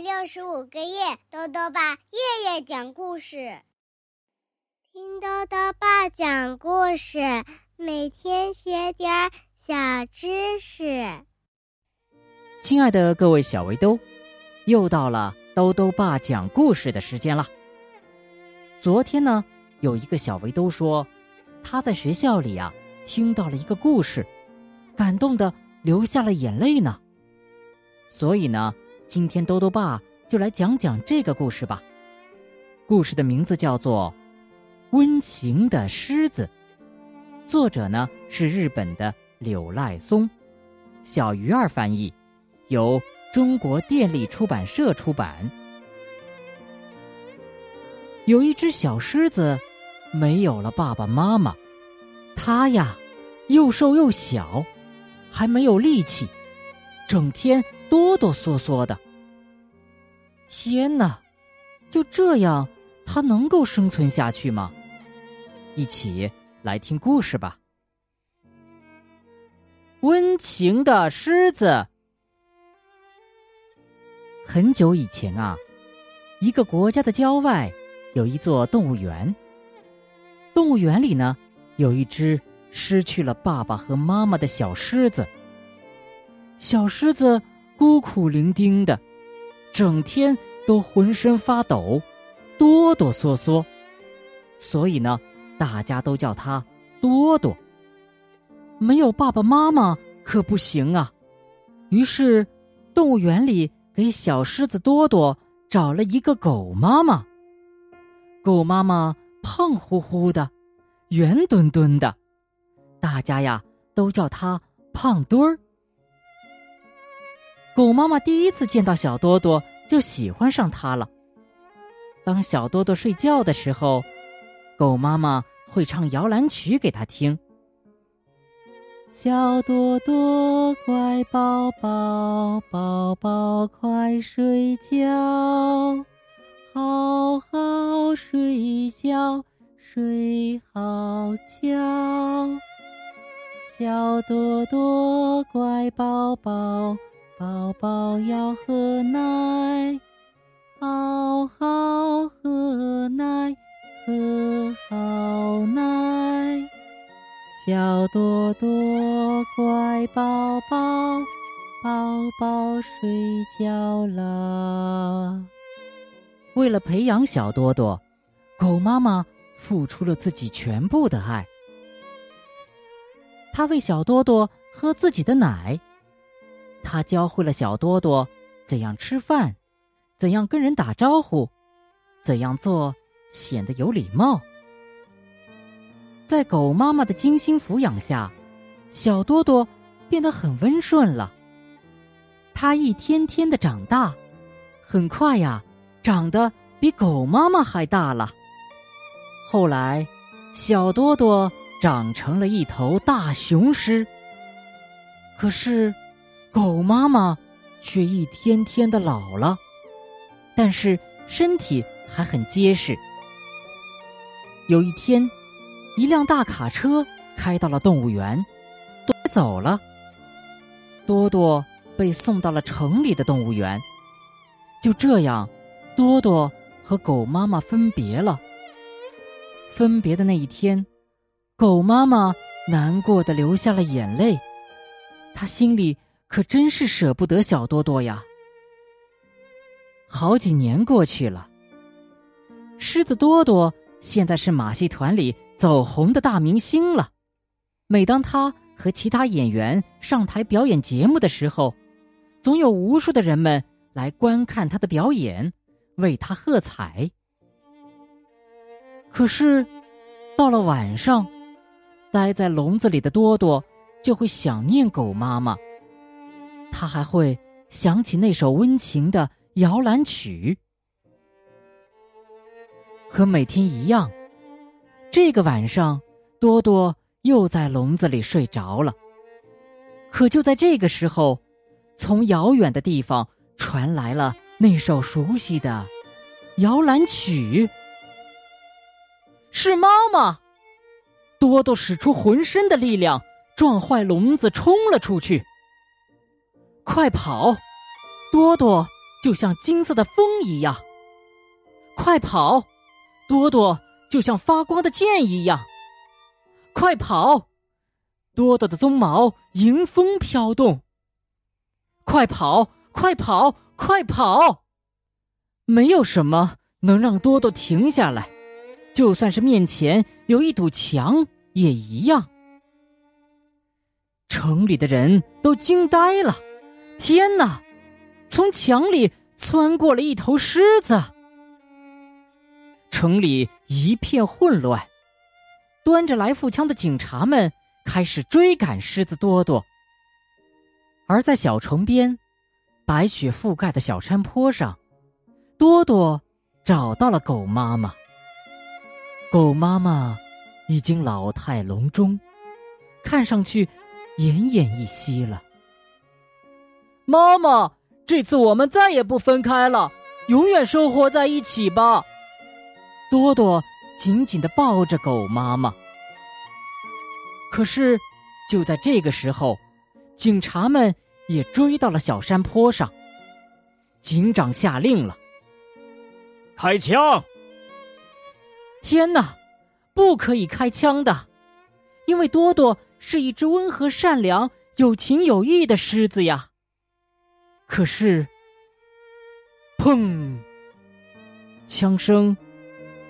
六十五个夜，豆豆爸夜夜讲故事，听豆豆爸讲故事，每天学点小知识。亲爱的各位小围兜，又到了豆豆爸讲故事的时间了。昨天呢，有一个小围兜说，他在学校里啊听到了一个故事，感动的流下了眼泪呢。所以呢。今天兜兜爸就来讲讲这个故事吧。故事的名字叫做《温情的狮子》，作者呢是日本的柳赖松，小鱼儿翻译，由中国电力出版社出版。有一只小狮子，没有了爸爸妈妈，它呀又瘦又小，还没有力气，整天。哆哆嗦嗦的，天哪！就这样，它能够生存下去吗？一起来听故事吧。温情的狮子。很久以前啊，一个国家的郊外有一座动物园。动物园里呢，有一只失去了爸爸和妈妈的小狮子。小狮子。孤苦伶仃的，整天都浑身发抖，哆哆嗦嗦，所以呢，大家都叫他多多。没有爸爸妈妈可不行啊，于是，动物园里给小狮子多多找了一个狗妈妈。狗妈妈胖乎乎的，圆墩墩的，大家呀都叫它胖墩儿。狗妈妈第一次见到小多多，就喜欢上它了。当小多多睡觉的时候，狗妈妈会唱摇篮曲给他听。小多多乖宝宝，宝宝快睡觉，好好睡觉，睡好觉。小多多乖宝宝。宝宝要喝奶，好好喝奶，喝好奶。小多多乖宝宝，宝宝睡觉了。为了培养小多多，狗妈妈付出了自己全部的爱。她喂小多多喝自己的奶。他教会了小多多怎样吃饭，怎样跟人打招呼，怎样做显得有礼貌。在狗妈妈的精心抚养下，小多多变得很温顺了。他一天天的长大，很快呀，长得比狗妈妈还大了。后来，小多多长成了一头大雄狮。可是。狗妈妈却一天天的老了，但是身体还很结实。有一天，一辆大卡车开到了动物园，多走了。多多被送到了城里的动物园。就这样，多多和狗妈妈分别了。分别的那一天，狗妈妈难过的流下了眼泪，她心里。可真是舍不得小多多呀！好几年过去了，狮子多多现在是马戏团里走红的大明星了。每当他和其他演员上台表演节目的时候，总有无数的人们来观看他的表演，为他喝彩。可是，到了晚上，待在笼子里的多多就会想念狗妈妈。他还会想起那首温情的摇篮曲，和每天一样，这个晚上，多多又在笼子里睡着了。可就在这个时候，从遥远的地方传来了那首熟悉的摇篮曲，是妈妈。多多使出浑身的力量，撞坏笼子，冲了出去。快跑！多多就像金色的风一样。快跑，多多就像发光的箭一样。快跑，多多的鬃毛迎风飘动。快跑，快跑，快跑！没有什么能让多多停下来，就算是面前有一堵墙也一样。城里的人都惊呆了，天哪！从墙里窜过了一头狮子。城里一片混乱，端着来复枪的警察们开始追赶狮子多多。而在小城边，白雪覆盖的小山坡上，多多找到了狗妈妈。狗妈妈已经老态龙钟，看上去奄奄一息了。妈妈，这次我们再也不分开了，永远生活在一起吧。多多紧紧的抱着狗妈妈。可是，就在这个时候，警察们也追到了小山坡上。警长下令了：“开枪！”天哪，不可以开枪的，因为多多是一只温和、善良、有情有义的狮子呀。可是，砰！枪声。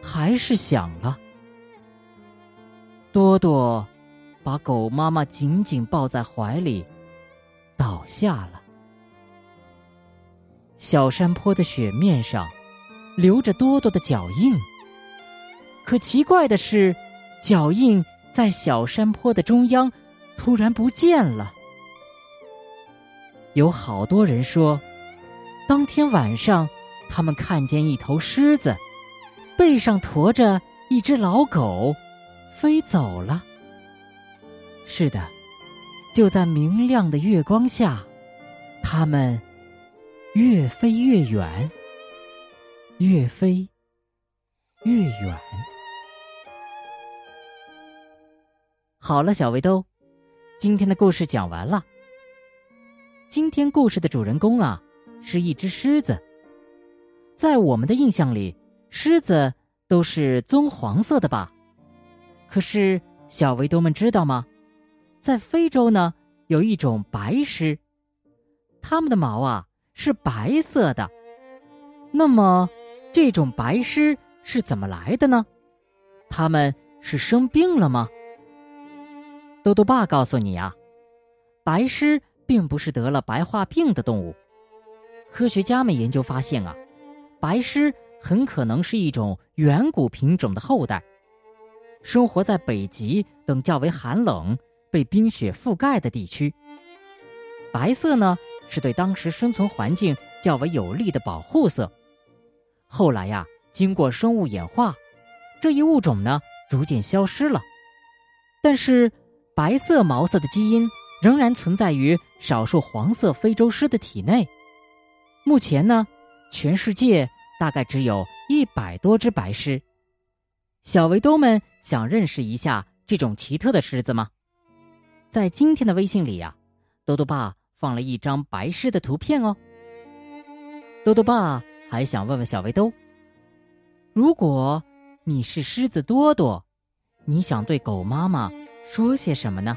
还是响了。多多把狗妈妈紧紧抱在怀里，倒下了。小山坡的雪面上留着多多的脚印。可奇怪的是，脚印在小山坡的中央突然不见了。有好多人说，当天晚上他们看见一头狮子。背上驮着一只老狗，飞走了。是的，就在明亮的月光下，它们越飞越远，越飞越远。好了，小围兜，今天的故事讲完了。今天故事的主人公啊，是一只狮子，在我们的印象里。狮子都是棕黄色的吧？可是小围兜们知道吗？在非洲呢，有一种白狮，它们的毛啊是白色的。那么，这种白狮是怎么来的呢？它们是生病了吗？豆豆爸告诉你啊，白狮并不是得了白化病的动物。科学家们研究发现啊，白狮。很可能是一种远古品种的后代，生活在北极等较为寒冷、被冰雪覆盖的地区。白色呢，是对当时生存环境较为有利的保护色。后来呀，经过生物演化，这一物种呢逐渐消失了。但是，白色毛色的基因仍然存在于少数黄色非洲狮的体内。目前呢，全世界。大概只有一百多只白狮，小围兜们想认识一下这种奇特的狮子吗？在今天的微信里呀，多多爸放了一张白狮的图片哦。多多爸还想问问小围兜：如果你是狮子多多，你想对狗妈妈说些什么呢？